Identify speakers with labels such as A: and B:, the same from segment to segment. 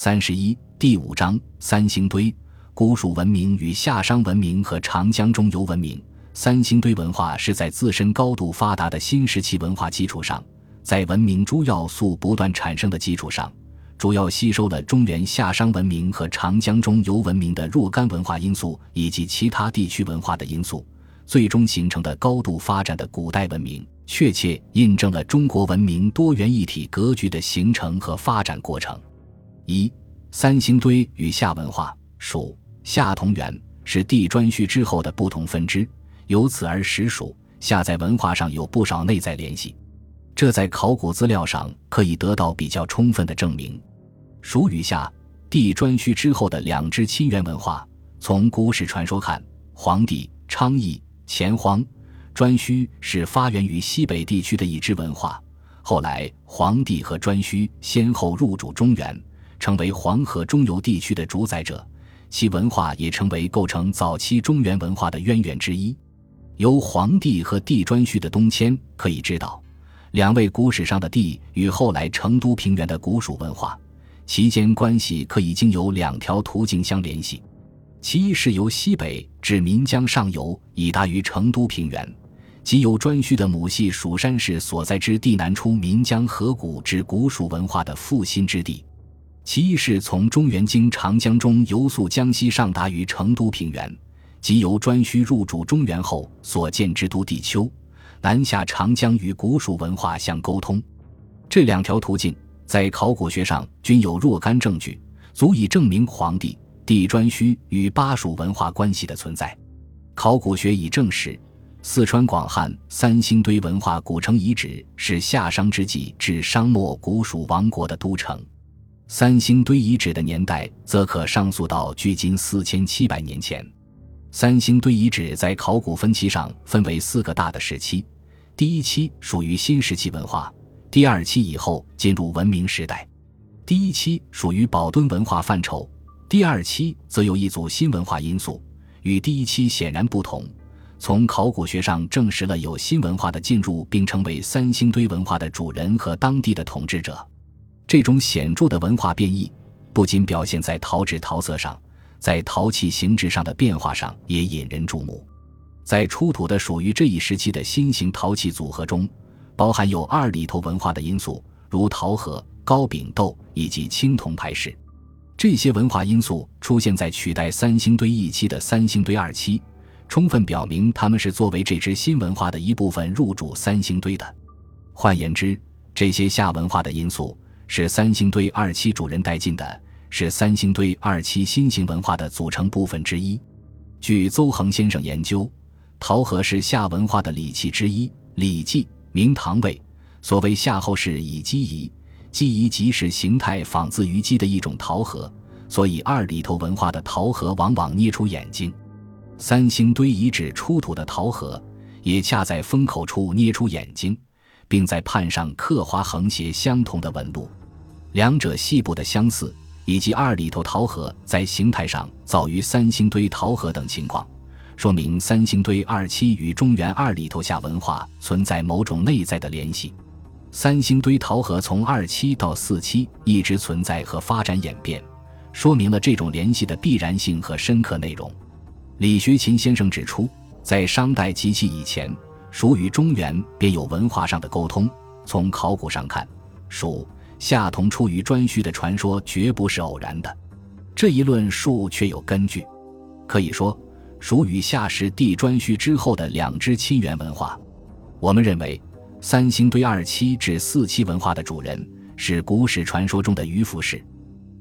A: 三十一第五章三星堆古蜀文明与夏商文明和长江中游文明。三星堆文化是在自身高度发达的新石器文化基础上，在文明诸要素不断产生的基础上，主要吸收了中原夏商文明和长江中游文明的若干文化因素以及其他地区文化的因素，最终形成的高度发展的古代文明，确切印证了中国文明多元一体格局的形成和发展过程。一三星堆与夏文化，属夏同源是地颛顼之后的不同分支，由此而实属夏在文化上有不少内在联系，这在考古资料上可以得到比较充分的证明。蜀与夏地颛顼之后的两支亲缘文化，从古史传说看，黄帝、昌邑、钱荒、颛顼是发源于西北地区的一支文化，后来黄帝和颛顼先后入主中原。成为黄河中游地区的主宰者，其文化也成为构成早期中原文化的渊源之一。由黄帝和帝颛顼的东迁可以知道，两位古史上的帝与后来成都平原的古蜀文化，其间关系可以经由两条途径相联系。其一是由西北至岷江上游，以达于成都平原，即由颛顼的母系蜀山氏所在之地南出岷江河谷至古蜀文化的复兴之地。其一是从中原经长江中游溯江西上达于成都平原，即由颛顼入主中原后所建之都地丘，南下长江与古蜀文化相沟通。这两条途径在考古学上均有若干证据，足以证明黄帝、帝颛顼与巴蜀文化关系的存在。考古学已证实，四川广汉三星堆文化古城遗址是夏商之际至商末古蜀王国的都城。三星堆遗址的年代则可上溯到距今四千七百年前。三星堆遗址在考古分期上分为四个大的时期：第一期属于新石器文化，第二期以后进入文明时代。第一期属于宝墩文化范畴，第二期则有一组新文化因素，与第一期显然不同。从考古学上证实了有新文化的进入，并成为三星堆文化的主人和当地的统治者。这种显著的文化变异，不仅表现在陶质陶色上，在陶器形制上的变化上也引人注目。在出土的属于这一时期的新型陶器组合中，包含有二里头文化的因素，如陶盒、高柄豆以及青铜牌饰。这些文化因素出现在取代三星堆一期的三星堆二期，充分表明他们是作为这支新文化的一部分入主三星堆的。换言之，这些夏文化的因素。是三星堆二期主人带进的，是三星堆二期新型文化的组成部分之一。据邹恒先生研究，陶盒是夏文化的礼器之一，《礼记·明堂位》所谓夏后氏以鸡仪，鸡仪即是形态仿自于鸡的一种陶盒，所以二里头文化的陶盒往往捏出眼睛。三星堆遗址出土的陶盒，也恰在封口处捏出眼睛，并在判上刻划横斜相同的纹路。两者细部的相似，以及二里头陶盒在形态上早于三星堆陶盒等情况，说明三星堆二期与中原二里头下文化存在某种内在的联系。三星堆陶盒从二期到四期一直存在和发展演变，说明了这种联系的必然性和深刻内容。李学勤先生指出，在商代及其以前，蜀与中原便有文化上的沟通。从考古上看，蜀。夏同出于颛顼的传说绝不是偶然的，这一论述却有根据。可以说，蜀与夏是帝颛顼之后的两支亲缘文化。我们认为，三星堆二期至四期文化的主人是古史传说中的鱼凫氏。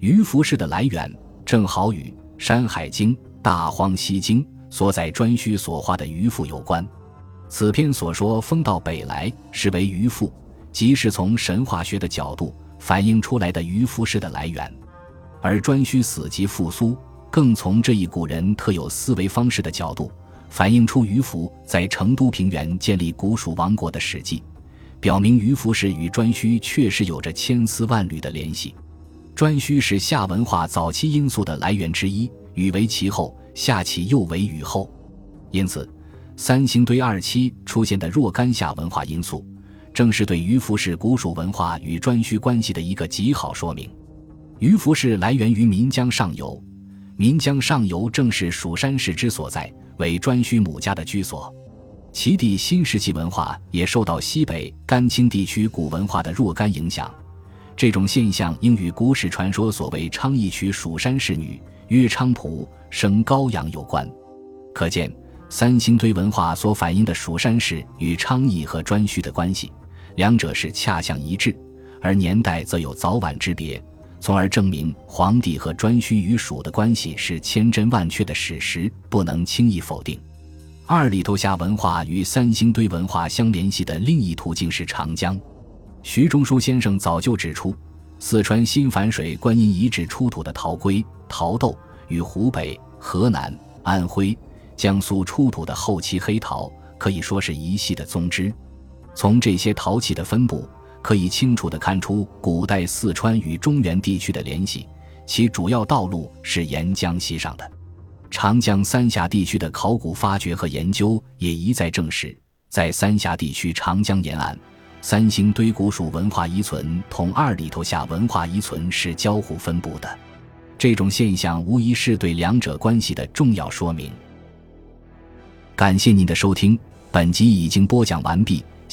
A: 鱼凫氏的来源正好与《山海经·大荒西经》所载颛顼所画的鱼凫有关。此篇所说“风到北来”是为鱼凫，即是从神话学的角度。反映出来的渔夫氏的来源，而颛顼死即复苏，更从这一古人特有思维方式的角度，反映出渔夫在成都平原建立古蜀王国的史迹，表明渔夫氏与颛顼确实有着千丝万缕的联系。颛顼是夏文化早期因素的来源之一，禹为其后，夏启又为禹后，因此三星堆二期出现的若干夏文化因素。正是对于服氏古蜀文化与颛顼关系的一个极好说明。鱼凫氏来源于岷江上游，岷江上游正是蜀山氏之所在，为颛顼母家的居所。其地新石器文化也受到西北甘青地区古文化的若干影响。这种现象应与古史传说所谓昌邑娶蜀山氏女，曰昌蒲，生高阳有关。可见三星堆文化所反映的蜀山氏与昌邑和颛顼的关系，两者是恰相一致，而年代则有早晚之别，从而证明黄帝和颛顼与蜀的关系是千真万确的史实，不能轻易否定。二里头峡文化与三星堆文化相联系的另一途径是长江。徐中书先生早就指出，四川新繁水观音遗址出土的陶龟、陶豆，与湖北、河南、安徽、江苏出土的后期黑陶可以说是一系的宗支。从这些陶器的分布，可以清楚地看出古代四川与中原地区的联系，其主要道路是沿江西上的。长江三峡地区的考古发掘和研究也一再证实，在三峡地区长江沿岸，三星堆古蜀文化遗存同二里头下文化遗存是交互分布的。这种现象无疑是对两者关系的重要说明。感谢您的收听，本集已经播讲完毕。